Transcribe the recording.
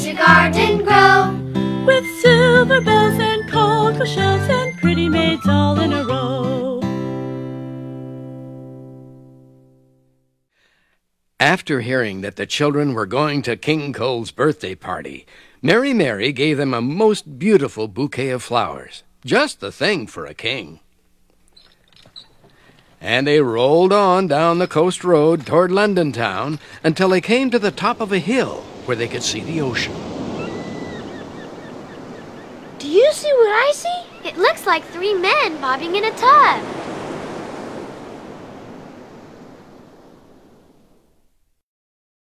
How does your garden grow? With silver bells and cockle shells and pretty maids all in a row. After hearing that the children were going to King Cole's birthday party, Mary Mary gave them a most beautiful bouquet of flowers, just the thing for a king. And they rolled on down the coast road toward London town until they came to the top of a hill where they could see the ocean. Do you see what I see? It looks like three men bobbing in a tub.